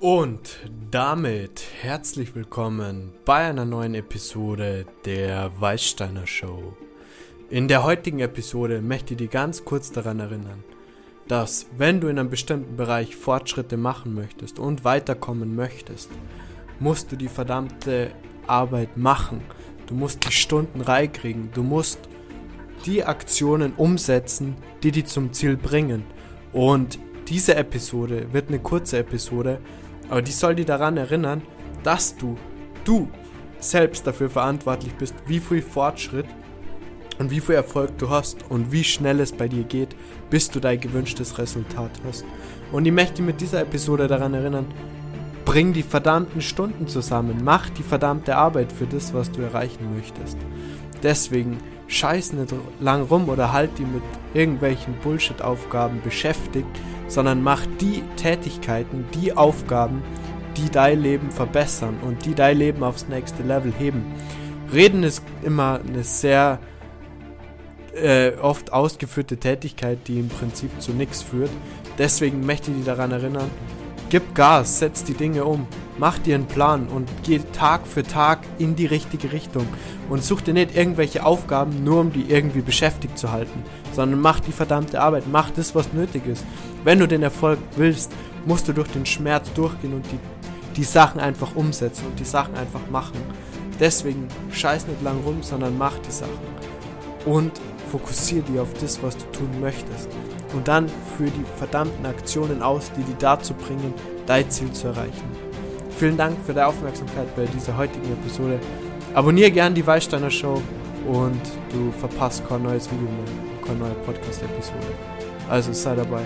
Und damit herzlich willkommen bei einer neuen Episode der Weißsteiner Show. In der heutigen Episode möchte ich dir ganz kurz daran erinnern, dass wenn du in einem bestimmten Bereich Fortschritte machen möchtest und weiterkommen möchtest, musst du die verdammte Arbeit machen. Du musst die Stunden reinkriegen. Du musst die Aktionen umsetzen, die dich zum Ziel bringen. Und diese Episode wird eine kurze Episode, aber die soll dir daran erinnern, dass du, du selbst dafür verantwortlich bist, wie viel Fortschritt und wie viel Erfolg du hast und wie schnell es bei dir geht, bis du dein gewünschtes Resultat hast. Und ich möchte mit dieser Episode daran erinnern, bring die verdammten Stunden zusammen, mach die verdammte Arbeit für das, was du erreichen möchtest. Deswegen scheiß nicht lang rum oder halt die mit irgendwelchen Bullshit-Aufgaben beschäftigt, sondern mach die Tätigkeiten, die Aufgaben, die dein Leben verbessern und die dein Leben aufs nächste Level heben. Reden ist immer eine sehr äh, oft ausgeführte Tätigkeit, die im Prinzip zu nichts führt. Deswegen möchte ich dich daran erinnern, gib Gas, setz die Dinge um, mach dir einen Plan und geh Tag für Tag in die richtige Richtung und such dir nicht irgendwelche Aufgaben, nur um die irgendwie beschäftigt zu halten, sondern mach die verdammte Arbeit, mach das, was nötig ist. Wenn du den Erfolg willst, musst du durch den Schmerz durchgehen und die, die Sachen einfach umsetzen und die Sachen einfach machen. Deswegen scheiß nicht lang rum, sondern mach die Sachen. Und fokussiere dich auf das, was du tun möchtest. Und dann führe die verdammten Aktionen aus, die dich dazu bringen, dein Ziel zu erreichen. Vielen Dank für deine Aufmerksamkeit bei dieser heutigen Episode. Abonniere gern die Weißsteiner Show und du verpasst kein neues Video mehr, keine neue Podcast-Episode. Also sei dabei.